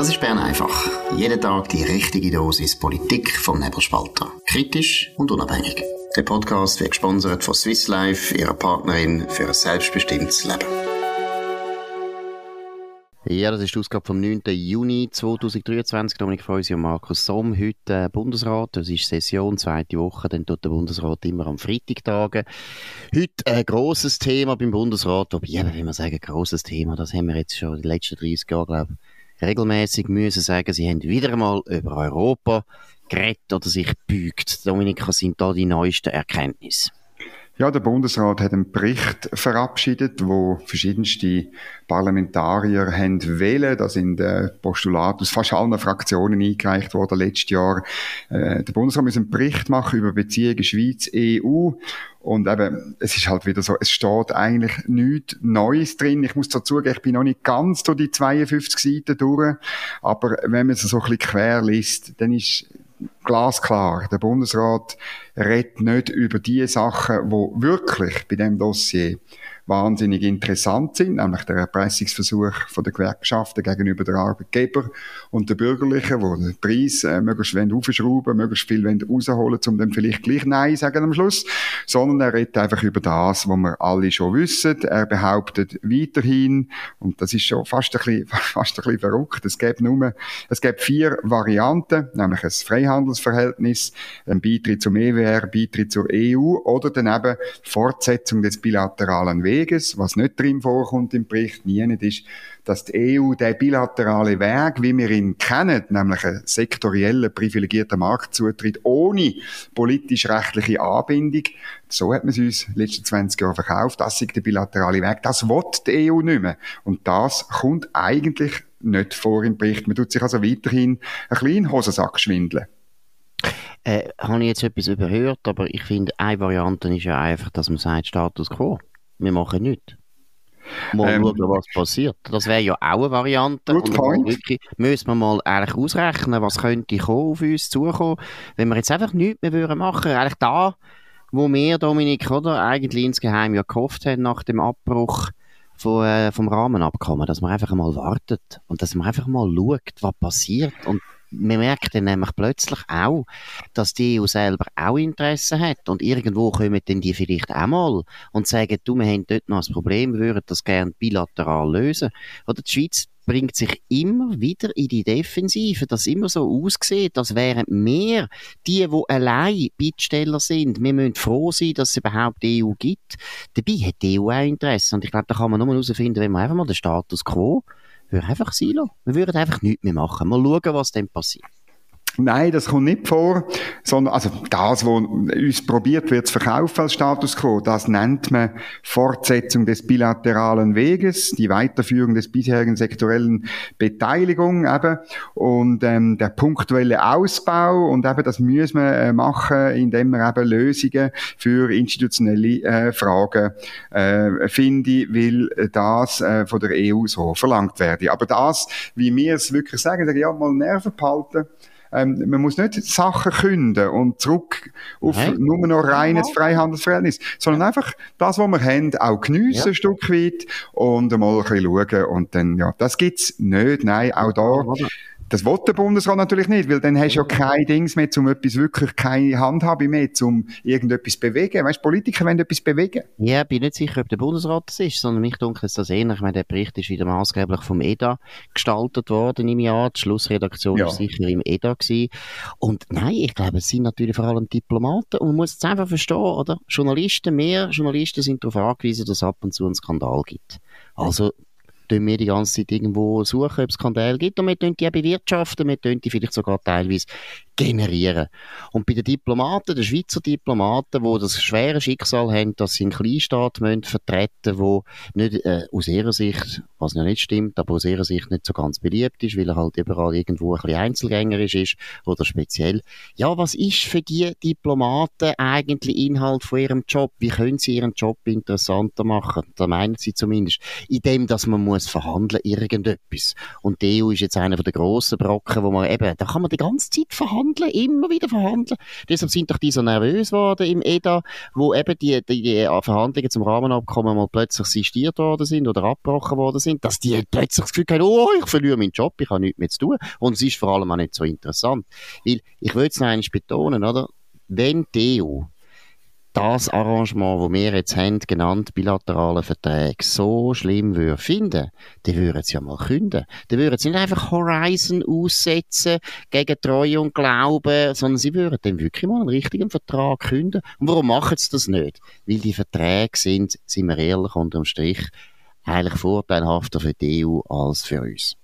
Das ist Bern einfach. Jeden Tag die richtige Dosis Politik vom Nebelspalter. Kritisch und unabhängig. Der Podcast wird gesponsert von Swiss Life, ihrer Partnerin für ein selbstbestimmtes Leben. Ja, das ist die Ausgabe vom 9. Juni 2023. Dominik Freusi und Markus Somm. Heute äh, Bundesrat, das ist Session, zweite Woche, dann tut der Bundesrat immer am Freitag tagen. Heute ein grosses Thema beim Bundesrat, wobei, eben, wie man sagen, grosses Thema, das haben wir jetzt schon die letzten 30 Jahre, glaube ich, regelmäßig müssen sagen, sie haben wieder einmal über Europa geredet oder sich gebeugt. Dominik, was sind da die neuesten Erkenntnisse? Ja, der Bundesrat hat einen Bericht verabschiedet, wo verschiedenste Parlamentarier haben wählen. Da sind äh, Postulate aus fast allen Fraktionen eingereicht worden letztes Jahr. Äh, der Bundesrat muss einen Bericht machen über Beziehungen Schweiz-EU. Und eben, es ist halt wieder so, es steht eigentlich nichts Neues drin. Ich muss dazu ich bin noch nicht ganz durch die 52 Seiten durch. Aber wenn man es so ein bisschen quer liest, dann ist glasklar. Der Bundesrat redet nicht über die Sachen, wo wirklich bei dem Dossier wahnsinnig interessant sind, nämlich der Erpressungsversuch von der Gewerkschaften gegenüber der Arbeitgeber und der Bürgerlichen, wo den Preis äh, möglichst wollen aufschrauben, möglichst viel wollen rausholen, um dann vielleicht gleich Nein sagen am Schluss, sondern er redet einfach über das, was wir alle schon wissen. Er behauptet weiterhin, und das ist schon fast ein bisschen, fast ein bisschen verrückt, es gibt nur, es gibt vier Varianten, nämlich ein Freihandelsverhältnis, ein Beitritt zum EWR, Beitritt zur EU oder dann eben Fortsetzung des bilateralen Weges Weges, was nicht drin vorkommt im Bericht, nie ist, dass die EU der bilaterale Weg, wie wir ihn kennen, nämlich einen sektoriellen, privilegierten Marktzutritt ohne politisch-rechtliche Anbindung, so hat man es uns in den letzten 20 Jahren verkauft, das ist der bilaterale Weg, das will die EU nicht mehr. Und das kommt eigentlich nicht vor im Bericht. Man tut sich also weiterhin ein kleinen Hosensack schwindeln. Äh, habe ich jetzt etwas überhört, aber ich finde, eine Variante ist ja einfach, dass man sagt, Status quo wir machen nichts. Mal ähm, schauen, was passiert. Das wäre ja auch eine Variante. Good point. Wirklich, müssen wir mal eigentlich ausrechnen, was könnte kommen, auf uns zukommen, wenn wir jetzt einfach nichts mehr würden machen. Eigentlich da, wo wir, Dominik, oder, eigentlich insgeheim ja gehofft haben nach dem Abbruch von, äh, vom Rahmenabkommen, dass man einfach mal wartet und dass man einfach mal schaut, was passiert und man merkt dann nämlich plötzlich auch, dass die EU selber auch Interesse hat und irgendwo kommen dann die vielleicht auch mal und sagen, du, wir haben dort noch ein Problem, wir würden das gerne bilateral lösen. Oder die Schweiz bringt sich immer wieder in die Defensive, dass immer so aussieht, als wären wir die, die allein Bittsteller sind. Wir müssen froh sein, dass es überhaupt die EU gibt. Dabei hat die EU auch Interesse und ich glaube, da kann man nur herausfinden, wenn man einfach mal den Status quo würde einfach sein lassen. Wir würden einfach nichts mehr machen. Mal schauen, was dann passiert. Nein, das kommt nicht vor, sondern also das, was uns probiert wird zu verkaufen als Status quo, das nennt man Fortsetzung des bilateralen Weges, die Weiterführung des bisherigen sektorellen Beteiligung eben und ähm, der punktuelle Ausbau und eben das müssen wir äh, machen, indem wir eben Lösungen für institutionelle äh, Fragen äh, finde, weil das äh, von der EU so verlangt werde. Aber das, wie wir es wirklich sagen, sagen ja mal Nerven behalten ähm, man muss nicht Sachen künden und zurück auf Nein. nur noch reines Freihandelsverhältnis, sondern einfach das, was wir haben, auch geniessen ja. ein Stück weit und einmal ein bisschen schauen und dann, ja, das gibt's nicht. Nein, auch da das will der Bundesrat natürlich nicht, weil dann hast du ja kein Dings mehr, um etwas wirklich, keine Handhabe mehr, um irgendetwas zu bewegen. Weißt, Politiker wollen etwas bewegen. Ja, bin nicht sicher, ob der Bundesrat das ist, sondern mich dunkel ist das ähnlich. Ich meine, der Bericht ist wieder maßgeblich vom EDA gestaltet worden im Jahr. Die Schlussredaktion ja. war sicher im EDA gewesen. Und nein, ich glaube, es sind natürlich vor allem Diplomaten und man muss es einfach verstehen, oder? Journalisten, mehr Journalisten sind darauf angewiesen, dass es ab und zu einen Skandal gibt. Also, tun wir die ganze Zeit irgendwo suchen, ob es Skandale gibt. Und wir tun die bewirtschaften, wir tun die vielleicht sogar teilweise generieren. Und bei den Diplomaten, den Schweizer Diplomaten, die das schwere Schicksal haben, dass sie einen Kleinstaat vertreten wo nicht äh, aus ihrer Sicht, was ja nicht stimmt, aber aus ihrer Sicht nicht so ganz beliebt ist, weil er halt überall irgendwo ein bisschen einzelgängerisch ist oder speziell. Ja, was ist für die Diplomaten eigentlich Inhalt von ihrem Job? Wie können sie ihren Job interessanter machen? Da meinen sie zumindest. In dem, dass man muss verhandeln irgendetwas. Und die EU ist jetzt einer der grossen Brocken, wo man eben, da kann man die ganze Zeit verhandeln verhandeln, immer wieder verhandeln. Deshalb sind doch die so nervös geworden im EDA, wo eben die, die, die Verhandlungen zum Rahmenabkommen mal plötzlich sistiert worden sind oder abgebrochen worden sind, dass die plötzlich das Gefühl haben, oh, ich verliere meinen Job, ich habe nichts mehr zu tun. Und es ist vor allem auch nicht so interessant. Weil, ich will es noch einmal betonen, oder? Wenn die EU das Arrangement, das wir jetzt haben, genannt bilaterale Verträge, so schlimm würde finden, dann würden sie ja mal künden. Dann würden sie nicht einfach Horizon aussetzen gegen Treue und Glauben, sondern sie würden dann wirklich mal einen richtigen Vertrag künden. Und warum machen sie das nicht? Weil die Verträge sind, sind wir ehrlich, unterm Strich, eigentlich vorteilhafter für die EU als für uns.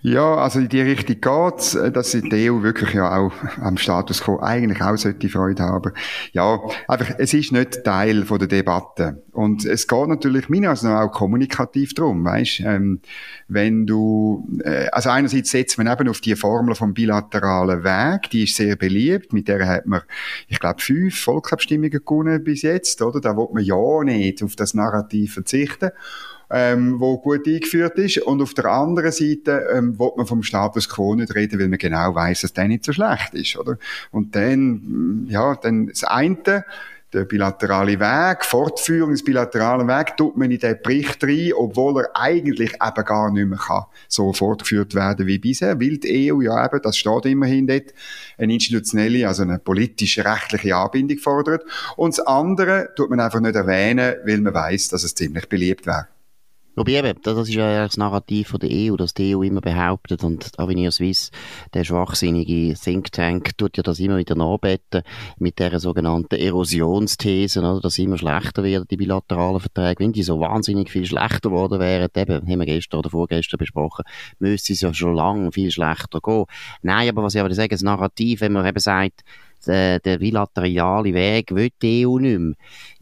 Ja, also in die Richtung geht's, äh, dass die EU wirklich ja auch am Status quo eigentlich auch sollte Freude haben. Ja, einfach, es ist nicht Teil von der Debatte. Und es geht natürlich meiner Ansicht auch kommunikativ drum, weißt, ähm, wenn du, äh, also einerseits setzt man eben auf die Formel vom bilateralen Weg, die ist sehr beliebt, mit der hat man, ich glaube, fünf Volksabstimmungen gewonnen bis jetzt, oder? Da wird man ja nicht auf das Narrativ verzichten ähm, wo gut eingeführt ist. Und auf der anderen Seite ähm, will man vom Status quo nicht reden, weil man genau weiß, dass der nicht so schlecht ist, oder? Und dann, mm, ja, dann das eine, der bilaterale Weg, Fortführung des bilateralen Weg, tut man in den Bericht rein, obwohl er eigentlich eben gar nicht mehr kann so fortgeführt werden wie bisher, weil die EU ja eben, das steht immerhin dort, eine institutionelle, also eine politische, rechtliche Anbindung fordert. Und das andere tut man einfach nicht erwähnen, weil man weiß, dass es ziemlich beliebt wäre. Wobei eben, das ist ja das Narrativ von der EU, dass die EU immer behauptet und Avenir Suisse, der schwachsinnige Think Tank, tut ja das immer wieder nachbeten mit der sogenannten Erosionsthese, oder, dass immer schlechter werden, die bilateralen Verträge. Wenn die so wahnsinnig viel schlechter geworden wären, eben, haben wir gestern oder vorgestern besprochen, müsste es ja schon lange viel schlechter gehen. Nein, aber was ich aber sagen, das Narrativ, wenn man eben sagt, der, der bilaterale Weg will die EU nicht mehr.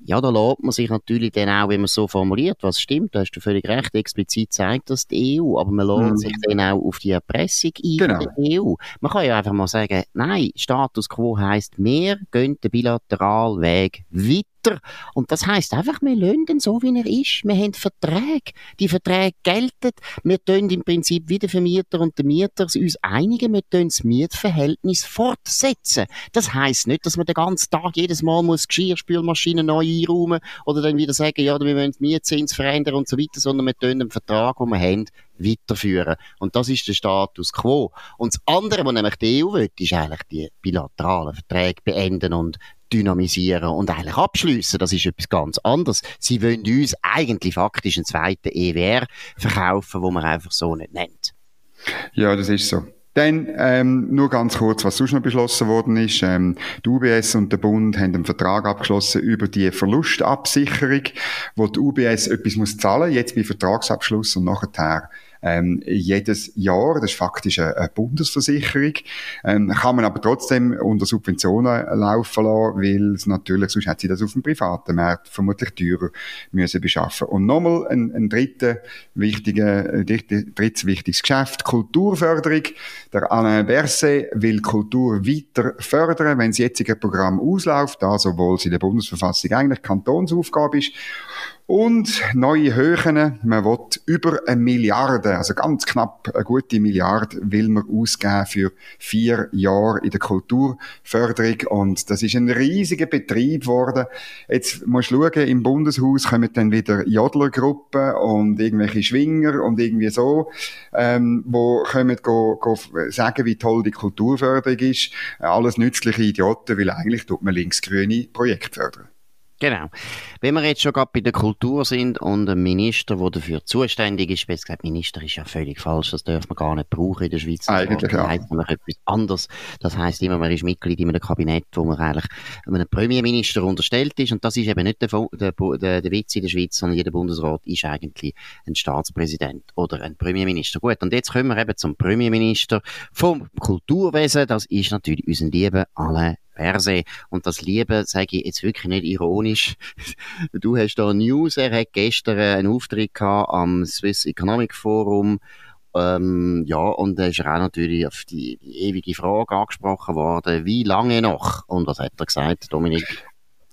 Ja, da lässt man sich natürlich dann auch, wenn man so formuliert, was stimmt, da hast du völlig recht, explizit zeigt das die EU, aber man lässt mhm. sich dann auch auf die Erpressung ein genau. der EU. Man kann ja einfach mal sagen, nein, Status Quo heisst, wir gehen den bilateralen Weg weiter. Und das heißt einfach, wir lassen so, wie er ist. Wir haben Verträge. Die Verträge gelten. Wir tun im Prinzip wie der Vermieter und der Mieter uns einigen. Wir tun das Mietverhältnis fortsetzen. Das heißt nicht, dass man den ganzen Tag jedes Mal muss Geschirrspülmaschine neu einräumen oder dann wieder sagen, ja, wir wollen die Mietzins verändern und so weiter, sondern wir tun den Vertrag, den wir haben, weiterführen. Und das ist der Status quo. Und das andere, was nämlich die EU will, ist eigentlich die bilateralen Verträge beenden und dynamisieren und eigentlich abschließen. Das ist etwas ganz anderes. Sie wollen uns eigentlich faktisch einen zweiten EWR verkaufen, wo man einfach so nicht nennt. Ja, das ist so. Dann ähm, nur ganz kurz, was sonst noch beschlossen worden ist. Ähm, die UBS und der Bund haben einen Vertrag abgeschlossen über die Verlustabsicherung, wo die UBS etwas muss zahlen, jetzt bei Vertragsabschluss und nachher ähm, jedes Jahr. Das ist faktisch eine, eine Bundesversicherung. Ähm, kann man aber trotzdem unter Subventionen laufen lassen, weil es natürlich, sonst hätte sie das auf dem privaten Markt vermutlich teurer müssen beschaffen. Und nochmal ein, ein dritter wichtiger, äh, drittes wichtiges Geschäft, Kulturförderung. Der Alain Berset will Kultur weiter fördern, wenn das jetzige Programm ausläuft, also obwohl es in der Bundesverfassung eigentlich Kantonsaufgabe ist. Und neue Höhen, man will über eine Milliarde, also ganz knapp eine gute Milliarde, will man ausgeben für vier Jahre in der Kulturförderung. Und das ist ein riesiger Betrieb geworden. Jetzt musst du schauen, im Bundeshaus kommen dann wieder Jodlergruppen und irgendwelche Schwinger und irgendwie so, ähm, wo kommen go, go sagen, wie toll die Kulturförderung ist. Alles nützliche Idioten, weil eigentlich tut man linksgrüne Projekte fördern. Genau. Wenn wir jetzt schon gerade bei der Kultur sind und ein Minister, der dafür zuständig ist, besser gesagt, Minister ist ja völlig falsch, das dürfen wir gar nicht brauchen in der Schweiz. Eigentlich, ja. Das heisst nämlich etwas anderes. Das heisst immer, man ist Mitglied in einem Kabinett, wo man eigentlich einem Premierminister unterstellt ist und das ist eben nicht der, der, der, der Witz in der Schweiz, sondern jeder Bundesrat ist eigentlich ein Staatspräsident oder ein Premierminister. Gut, und jetzt kommen wir eben zum Premierminister vom Kulturwesen, das ist natürlich unser lieber Alain per se. Und das Liebe sage ich jetzt wirklich nicht ironisch. Du hast da News, er hat gestern einen Auftritt gehabt am Swiss Economic Forum. Ähm, ja, und da ist er auch natürlich auf die ewige Frage angesprochen worden, wie lange noch? Und was hat er gesagt, Dominik?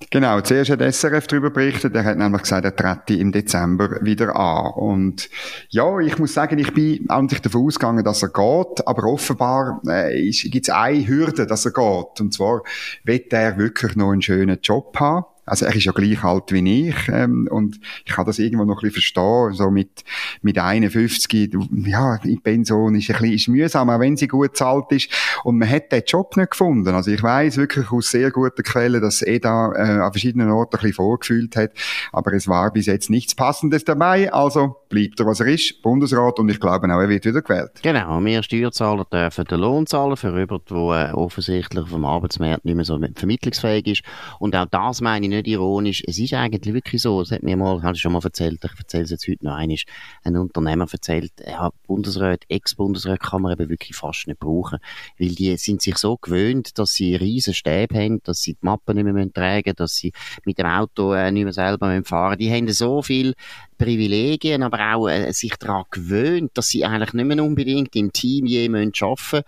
Genau, zuerst hat SRF darüber berichtet. Er hat nämlich gesagt, er trete im Dezember wieder an. Und ja, ich muss sagen, ich bin eigentlich davon ausgegangen, dass er geht, aber offenbar äh, gibt es eine Hürde, dass er geht. Und zwar wird er wirklich noch einen schönen Job haben. Also er ist ja gleich alt wie ich ähm, und ich kann das irgendwo noch ein bisschen verstehen, so mit, mit 51, ja, in Pension ist ein bisschen ist mühsam, auch wenn sie gut zahlt ist. Und man hat den Job nicht gefunden. Also ich weiß wirklich aus sehr guten Quellen, dass Eda äh, an verschiedenen Orten ein bisschen vorgefühlt hat, aber es war bis jetzt nichts Passendes dabei, also bleibt er, was er ist, Bundesrat und ich glaube auch, er wird wieder gewählt. Genau, wir Steuerzahler dürfen den Lohn zahlen für jemanden, der äh, offensichtlich vom Arbeitsmarkt nicht mehr so vermittlungsfähig ist. Und auch das meine ich nicht ironisch. Es ist eigentlich wirklich so, das hat mir mal, habe ich schon mal erzählt, ich erzähle es jetzt heute noch einmal, ein Unternehmer erzählt, ja, Bundesrat, Ex-Bundesrat kann man eben wirklich fast nicht brauchen, weil die sind sich so gewöhnt, dass sie riesen Stäbe haben, dass sie die Mappen nicht mehr tragen dass sie mit dem Auto äh, nicht mehr selber fahren müssen. Die haben so viel Privilegien, aber auch äh, sich daran gewöhnt, dass sie eigentlich nicht mehr unbedingt im Team je arbeiten müssen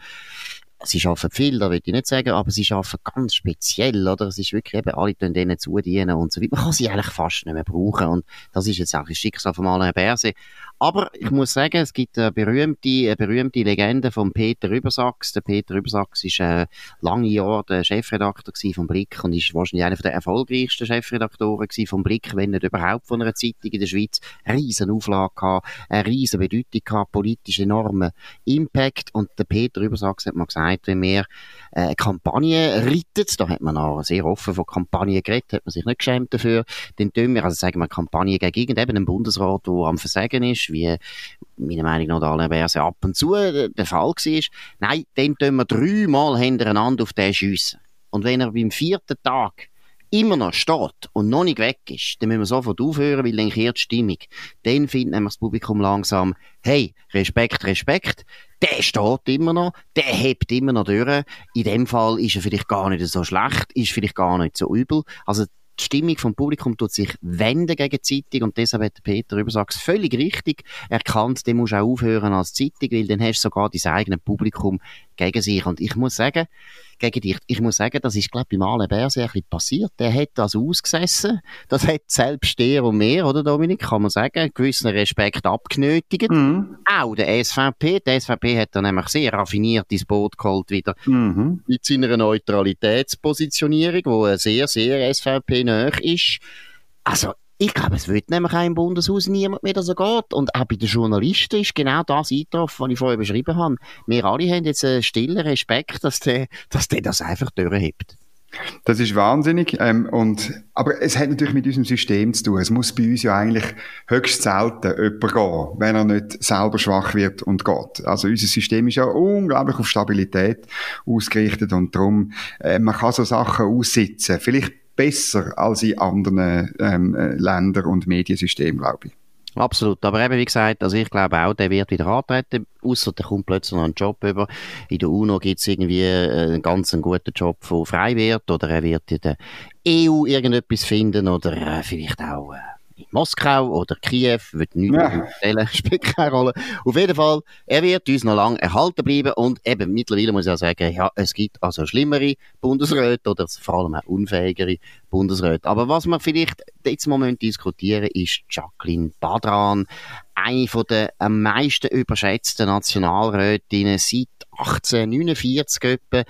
sie arbeiten viel, da will ich nicht sagen, aber sie arbeiten ganz speziell, oder? Es ist wirklich eben, alle tun denen zudienen und so weiter. Man kann sie eigentlich fast nicht mehr brauchen und das ist jetzt auch ein Schicksal von Alain Berset. Aber ich muss sagen, es gibt eine berühmte, eine berühmte Legende von Peter Übersachs. Der Peter Übersachs ist äh, lange Jahre der Chefredakteur vom Blick und ist wahrscheinlich einer der erfolgreichsten Chefredaktoren vom Blick, wenn nicht überhaupt von einer Zeitung in der Schweiz. Eine riesen Auflage gehabt, eine riesen Bedeutung gehabt, politisch enormen Impact. Und der Peter Übersachs hat mal gesagt, wenn wir äh, Kampagne reitet, da hat man auch sehr offen von Kampagnen geredet, hat man sich nicht geschämt dafür, dann tun wir, also sagen wir Kampagne gegen irgendeinen Bundesrat, der am Versagen ist, wie meiner Meinung nach Alain Berset ab und zu der Fall war. Nein, dann tun wir dreimal hintereinander auf den schiessen. Und wenn er beim vierten Tag immer noch steht und noch nicht weg ist, dann müssen wir sofort aufhören, weil dann kehrt die Stimmung. Dann findet nämlich das Publikum langsam, hey, Respekt, Respekt, der steht immer noch, der hebt immer noch durch. In dem Fall ist er vielleicht gar nicht so schlecht, ist vielleicht gar nicht so übel. Also die Stimmung vom Publikum tut sich wenden gegen die Zeitung und deshalb hat Peter Übersachs völlig richtig erkannt, dem musst du auch aufhören als Zeitung, weil dann hast du sogar dein eigenes Publikum gegen sich. Und ich muss sagen, gegen dich. Ich muss sagen, das ist, glaube ich, beim Alain Berset ein bisschen passiert. Der hat das ausgesessen. Das hat selbst der und mehr, oder Dominik, kann man sagen, einen gewissen Respekt abgenötigt. Mhm. Auch der SVP. Der SVP hat dann nämlich sehr raffiniert ins Boot geholt wieder mhm. mit seiner Neutralitätspositionierung, wo sehr, sehr SVP-näher ist. Also, ich glaube, es wird nämlich auch im Bundeshaus niemand mehr so geht. Und auch bei den Journalisten ist genau das eingetroffen, was ich vorher beschrieben habe. Wir alle haben jetzt einen stillen Respekt, dass der, dass der das einfach durchhebt. Das ist wahnsinnig. Ähm, und, aber es hat natürlich mit unserem System zu tun. Es muss bei uns ja eigentlich höchst selten jemand gehen, wenn er nicht selber schwach wird und geht. Also unser System ist ja unglaublich auf Stabilität ausgerichtet und darum, äh, man kann so Sachen aussitzen. Vielleicht besser als in anderen ähm, äh, Ländern und Mediensystemen, glaube ich. Absolut. Aber eben, wie gesagt, also ich glaube auch, der wird wieder antreten, außer der kommt plötzlich noch einen Job über. In der UNO gibt es irgendwie äh, einen ganz guten Job, der frei wird, oder er wird in der EU irgendetwas finden, oder äh, vielleicht auch äh, in Moskau oder Kiew, wird nichts ja. erzählen, spielt keine Rolle. Auf jeden Fall, er wird uns noch lange erhalten bleiben und eben mittlerweile muss ich auch sagen, ja, es gibt also schlimmere Bundesräte oder vor allem auch unfähigere Bundesräte. Aber was wir vielleicht jetzt im Moment diskutieren, ist Jacqueline Badran, eine von der am meisten überschätzten Nationalrätinnen seit 1849 etwa.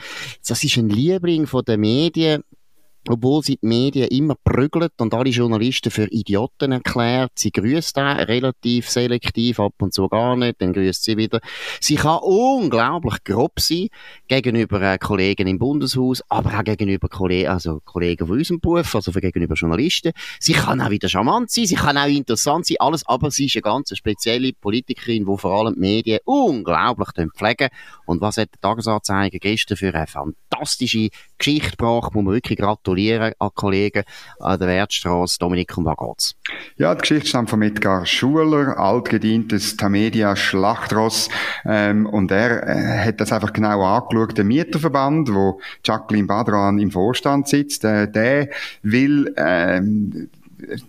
Das ist ein Liebling von den Medien obwohl sie die Medien immer prügelt und alle Journalisten für Idioten erklärt. Sie grüßt auch relativ selektiv, ab und zu gar nicht, dann grüßt sie wieder. Sie kann unglaublich grob sein gegenüber äh, Kollegen im Bundeshaus, aber auch gegenüber Kollegen, also Kollegen von unserem Beruf, also gegenüber Journalisten. Sie kann auch wieder charmant sein, sie kann auch interessant sein, alles, aber sie ist eine ganz spezielle Politikerin, die vor allem die Medien unglaublich pflegen. Und was hat der Tagesanzeiger gestern für eine fantastische Geschichte gebracht, wo man wirklich gratulieren gratulieren an Kollegen an der Wertstraße. Dominik, um was geht's? Ja, die Geschichte stammt von Edgar Schuler, altgedientes Tamedia Schlachtross. Ähm, und er äh, hat das einfach genau angeschaut. Der Mieterverband, wo Jacqueline Badran im Vorstand sitzt, äh, der will ähm,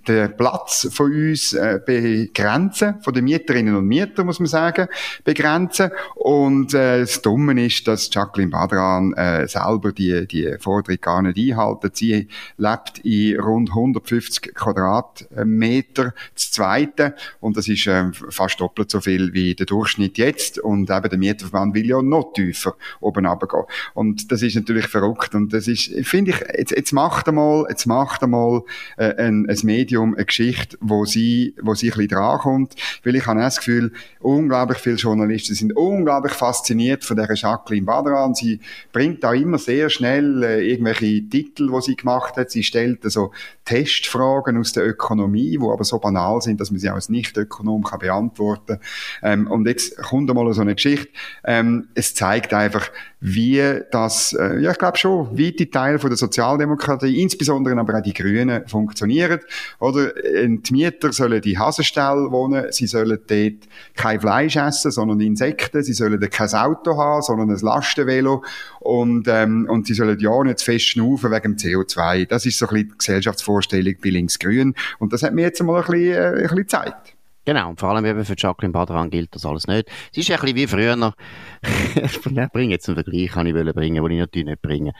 den Platz von uns äh, begrenzen, von den Mieterinnen und Mietern, muss man sagen, begrenzen. Und äh, das Dumme ist, dass Jacqueline Badran äh, selber die, die Forderung gar nicht einhalten. Sie lebt in rund 150 Quadratmeter zu zweiten und das ist äh, fast doppelt so viel wie der Durchschnitt jetzt und eben der Mieterverband will ja noch tiefer oben runtergehen. Und das ist natürlich verrückt und das ist, finde ich, jetzt, jetzt macht einmal, jetzt macht einmal äh, ein, ein Medium eine Geschichte, wo sie, wo sie ein bisschen drankommt, weil ich habe das Gefühl, unglaublich viele Journalisten sind unglaublich fasziniert von der Jacqueline Badran. Sie bringt da immer sehr schnell äh, irgendwelche Titel, wo sie gemacht hat. Sie stellt so Testfragen aus der Ökonomie, wo aber so banal sind, dass man sie als Nicht-Ökonom kann beantworten. Ähm, und jetzt kommt einmal so eine Geschichte. Ähm, es zeigt einfach, wie das, äh, ja, ich glaube schon, weite Teile von der Sozialdemokratie, insbesondere aber auch die Grünen, funktionieren. Oder äh, die Mieter sollen die Hasenstall wohnen, sie sollen dort kein Fleisch essen, sondern Insekten, sie sollen kein Auto haben, sondern ein Lastenvelo und, ähm, und sie sollen ja nicht zu fest schnaufen wegen dem CO2. Das ist so ein bisschen die Gesellschaftsvorstellung bei Links-Grün und das hat mir jetzt mal ein bisschen, äh, ein bisschen gezeigt. Genau, und vor allem eben für Jacqueline Badran gilt das alles nicht. Es ist ein bisschen wie früher. ich bringe jetzt einen Vergleich, kann ich bringen, den ich natürlich nicht bringen.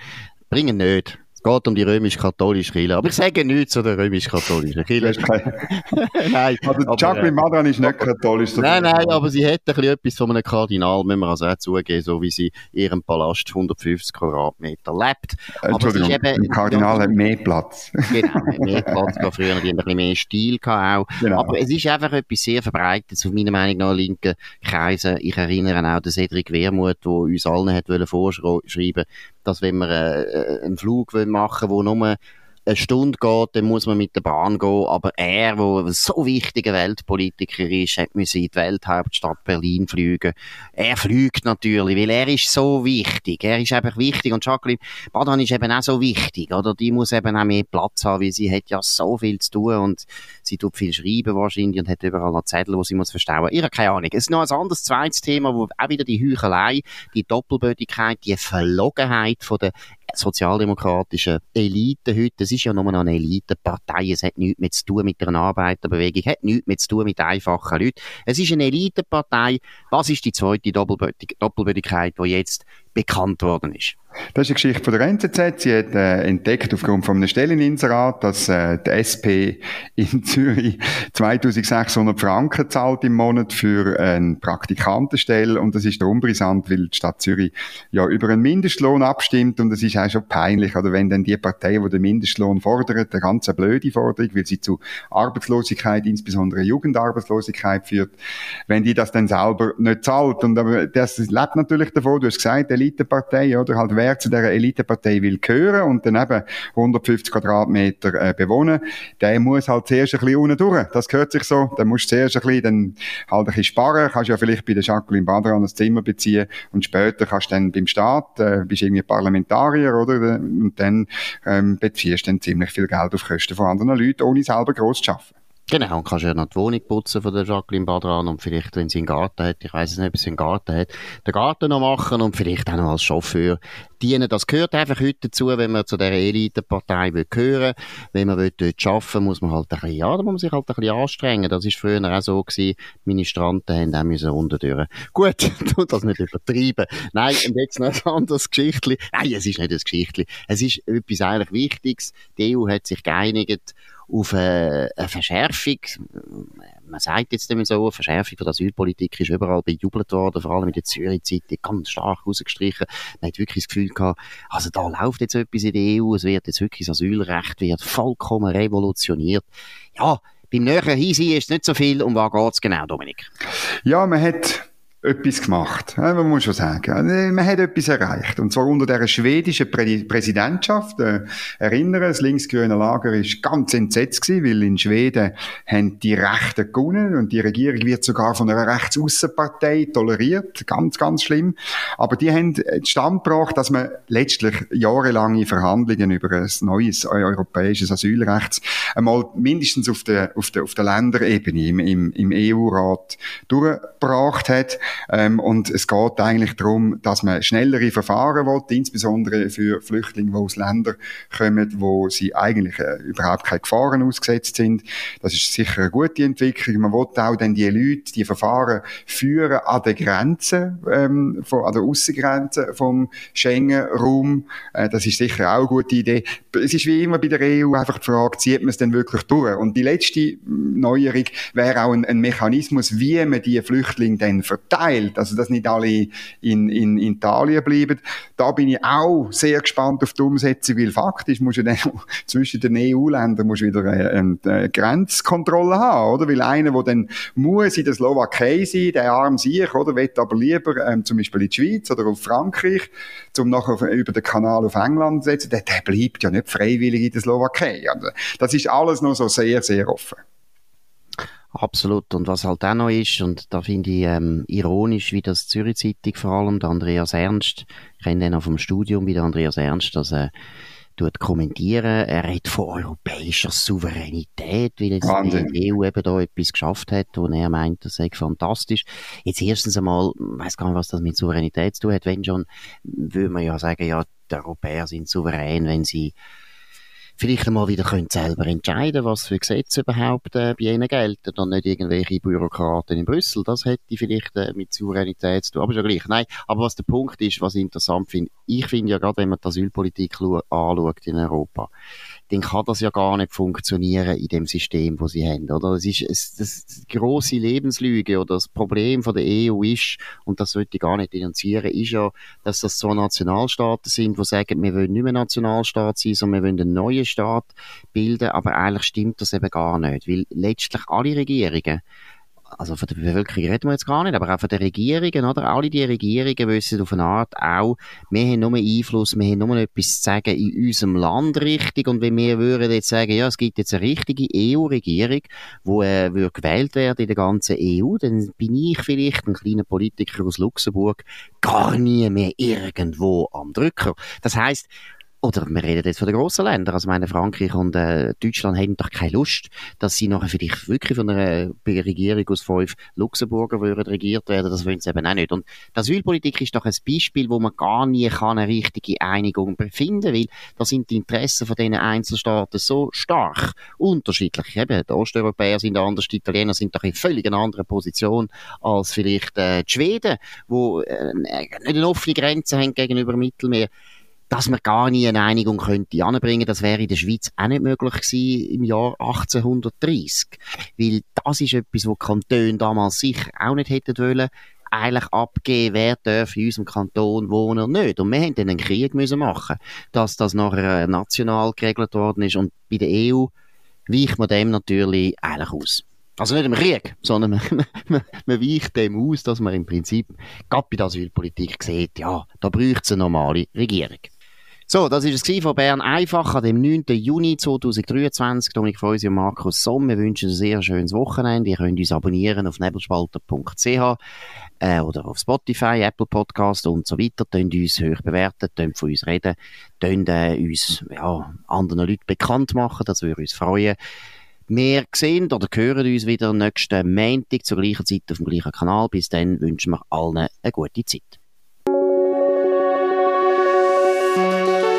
Bringen nicht geht um die römisch-katholische Kirche. Aber ich sage nichts zu der römisch-katholischen Kirche. nein. Also Jacqueline Madran ist nicht katholisch. Nein, nein, aber sie hat ein bisschen etwas von einem Kardinal, müssen wir also auch zugeben, so wie sie in ihrem Palast 150 Quadratmeter lebt. Entschuldigung, aber eben, ein Kardinal hat mehr Platz. genau, mehr Platz gehabt früher, die ein bisschen mehr Stil auch. Genau. Aber es ist einfach etwas sehr verbreitet, auf meiner Meinung nach linken Kreisen. Ich erinnere auch an Cedric Wermuth, der uns allen hat vorschreiben dass wenn wir äh, einen Flug machen wollen, wo nur eine Stunde geht, dann muss man mit der Bahn gehen. Aber er, der so wichtiger Weltpolitiker ist, hat müssen in die Welthauptstadt Berlin fliegen. Er fliegt natürlich, weil er ist so wichtig. Er ist einfach wichtig. Und Jacqueline Badan ist eben auch so wichtig, oder? Die muss eben auch mehr Platz haben, weil sie hat ja so viel zu tun und sie tut viel schreiben wahrscheinlich und hat überall noch Zettel, wo sie muss verstauen. Habe keine Ahnung. Es ist noch ein anderes zweites Thema, wo auch wieder die Heuchelei, die Doppelbödigkeit, die Verlogenheit von der sozialdemokratischen Elite heute. Es ist ja nur eine Elitepartei. Es hat nichts mehr zu tun mit einer Arbeiterbewegung, hat nichts mehr zu tun mit einfachen Leuten. Es ist eine Elitepartei. Was ist die zweite Doppelbödigkeit, die jetzt bekannt worden ist? Das ist eine Geschichte von der NZZ. Sie hat äh, entdeckt aufgrund von einem Stelleninserat, dass äh, die SP in Zürich 2600 Franken zahlt im Monat für eine Praktikantenstelle und das ist darum brisant, weil die Stadt Zürich ja über einen Mindestlohn abstimmt und das ist auch schon peinlich, oder wenn dann die Partei, die den Mindestlohn fordert, eine ganz blöde Forderung, weil sie zu Arbeitslosigkeit, insbesondere Jugendarbeitslosigkeit führt, wenn die das dann selber nicht zahlt und aber das lebt natürlich davon, du hast gesagt, Elitepartei, oder halt wer zu dieser Elitepartei will gehören und dann eben 150 Quadratmeter äh, bewohnen, der muss halt zuerst ein bisschen unten durch. Das gehört sich so. Dann musst du zuerst ein bisschen, dann halt ein bisschen sparen. Kannst ja vielleicht bei der Jacqueline Badran ein Zimmer beziehen und später kannst du dann beim Staat, äh, bist irgendwie Parlamentarier, oder? Und dann ähm, beziehst du dann ziemlich viel Geld auf Kosten von anderen Leuten, ohne selber gross zu arbeiten. Genau, und kannst ja noch die Wohnung putzen von der Jacqueline Badran und vielleicht, wenn sie einen Garten hat, ich weiß nicht, ob sie einen Garten hat, den Garten noch machen und vielleicht auch noch als Chauffeur dienen. Das gehört einfach heute dazu, wenn man zu dieser Elitepartei will gehören. Wenn man will dort arbeiten muss man halt ein bisschen, ja, da muss man sich halt ein bisschen anstrengen. Das ist früher auch so gewesen. Ministranten haben auch müssen unterdurch. Gut, tu das nicht übertreiben. Nein, und jetzt noch ein anderes Geschichtli. Nein, es ist nicht ein Geschichtli. Es ist etwas eigentlich Wichtiges. Die EU hat sich geeinigt auf eine, eine Verschärfung. Man sagt jetzt immer so, eine Verschärfung der Asylpolitik ist überall bejubelt worden, vor allem in der Zürich-Zeitung ganz stark rausgestrichen. Man hat wirklich das Gefühl gehabt, also da läuft jetzt etwas in der EU, es wird jetzt wirklich das Asylrecht wird vollkommen revolutioniert. Ja, beim näheren Hinsehen ist nicht so viel. Um was geht es genau, Dominik? Ja, man hat etwas gemacht. Man muss schon sagen. Man hat etwas erreicht. Und zwar unter der schwedischen Prä Präsidentschaft. Äh, erinnern, das linksgrüne Lager ist ganz entsetzt gewesen, weil in Schweden haben die Rechten gewonnen und die Regierung wird sogar von einer Rechtsaußenpartei toleriert. Ganz, ganz schlimm. Aber die haben Stand gebracht, dass man letztlich jahrelange Verhandlungen über ein neues europäisches Asylrecht einmal mindestens auf der, auf der, auf der Länderebene im, im, im EU-Rat durchgebracht hat. Ähm, und es geht eigentlich darum, dass man schnellere Verfahren will, insbesondere für Flüchtlinge, die aus Ländern kommen, wo sie eigentlich äh, überhaupt keine Gefahren ausgesetzt sind. Das ist sicher eine gute Entwicklung. Man will auch dann die Leute, die Verfahren führen an der Grenze, ähm, von, an der Aussengrenze vom Schengen-Raum. Äh, das ist sicher auch eine gute Idee. Es ist wie immer bei der EU einfach die Frage, zieht man es denn wirklich durch? Und die letzte Neuerung wäre auch ein, ein Mechanismus, wie man die Flüchtlinge dann verteilt. Also, dass nicht alle in, in, Italien bleiben. Da bin ich auch sehr gespannt auf die Umsetzung, weil faktisch muss ja dann zwischen den EU-Ländern wieder eine, eine Grenzkontrolle haben, oder? Weil einer, der dann muss in der Slowakei sein, der arm sich, oder? Will aber lieber ähm, zum Beispiel in die Schweiz oder auf Frankreich, um nachher über den Kanal auf England zu setzen, der, der bleibt ja nicht freiwillig in der Slowakei. Also, das ist alles noch so sehr, sehr offen. Absolut. Und was halt auch noch ist, und da finde ich ähm, ironisch, wie das Zürich Zeitung vor allem, der Andreas Ernst, ich kenne den auch vom Studium, wie der Andreas Ernst, dass er tut kommentieren. Er redet von europäischer Souveränität, weil jetzt Wahnsinn. die EU eben da etwas geschafft hat, und er meint, das sei fantastisch. Jetzt erstens einmal, ich weiss gar nicht, was das mit Souveränität zu tun hat. Wenn schon, würde man ja sagen, ja, die Europäer sind souverän, wenn sie vielleicht einmal wieder können selber entscheiden was für Gesetze überhaupt äh, bei ihnen gelten und nicht irgendwelche Bürokraten in Brüssel. Das hätte vielleicht äh, mit Souveränität zu tun. Aber schon gleich. Nein, aber was der Punkt ist, was ich interessant finde, ich finde ja gerade, wenn man die Asylpolitik anschaut in Europa, dann kann das ja gar nicht funktionieren in dem System, wo sie haben, oder? Es ist, es, das, grosse Lebenslüge oder das Problem von der EU ist, und das sollte ich gar nicht denunzieren, ist ja, dass das so Nationalstaaten sind, die sagen, wir wollen nicht mehr Nationalstaat sein, sondern wir wollen einen neuen Staat bilden, aber eigentlich stimmt das eben gar nicht, weil letztlich alle Regierungen also von der Bevölkerung reden wir jetzt gar nicht, aber auch von den Regierungen, oder? Alle die Regierungen wissen auf eine Art auch, wir haben nur Einfluss, wir haben nur etwas zu sagen in unserem Land richtig und wenn wir würden jetzt sagen, ja, es gibt jetzt eine richtige EU-Regierung, wo äh, würde gewählt werden in der ganzen EU, dann bin ich vielleicht ein kleiner Politiker aus Luxemburg gar nie mehr irgendwo am Drücker. Das heißt, oder wir reden jetzt von den grossen Ländern, also meine Frankreich und äh, Deutschland haben doch keine Lust, dass sie nachher vielleicht wirklich von einer Regierung aus fünf Luxemburger würden regiert werden, das wollen sie eben auch nicht. Und die Asylpolitik ist doch ein Beispiel, wo man gar nie kann eine richtige Einigung befinden, weil da sind die Interessen von diesen Einzelstaaten so stark unterschiedlich. Eben, die Osteuropäer sind anders, die Italiener sind doch in völlig einer anderen Position als vielleicht äh, die Schweden, wo äh, eine offene Grenze haben gegenüber dem Mittelmeer dass man gar nie eine Einigung könnte anbringen, das wäre in der Schweiz auch nicht möglich gewesen im Jahr 1830. Weil das ist etwas, wo die Kantone damals sicher auch nicht hätten wollen, eigentlich abgeben, wer darf in unserem Kanton wohnen und nicht. Und wir haben dann einen Krieg müssen machen, dass das nachher äh, national geregelt worden ist. Und bei der EU weicht man dem natürlich eigentlich aus. Also nicht im Krieg, sondern man, man, man weicht dem aus, dass man im Prinzip gerade bei der Asylpolitik sieht, ja, da braucht es eine normale Regierung. So, das war es von Bern einfach an dem 9. Juni 2023. Dominik Freusi und Markus Somm. Wir wünschen ein sehr schönes Wochenende. Ihr könnt uns abonnieren auf nebelspalter.ch äh, oder auf Spotify, Apple Podcast und so weiter. Könnt uns hoch bewerten, könnt von uns reden, könnt äh, uns ja, anderen Leuten bekannt machen. Das würde uns freuen. Wir sehen oder hören uns wieder nächsten Montag zur gleichen Zeit auf dem gleichen Kanal. Bis dann wünschen wir allen eine gute Zeit.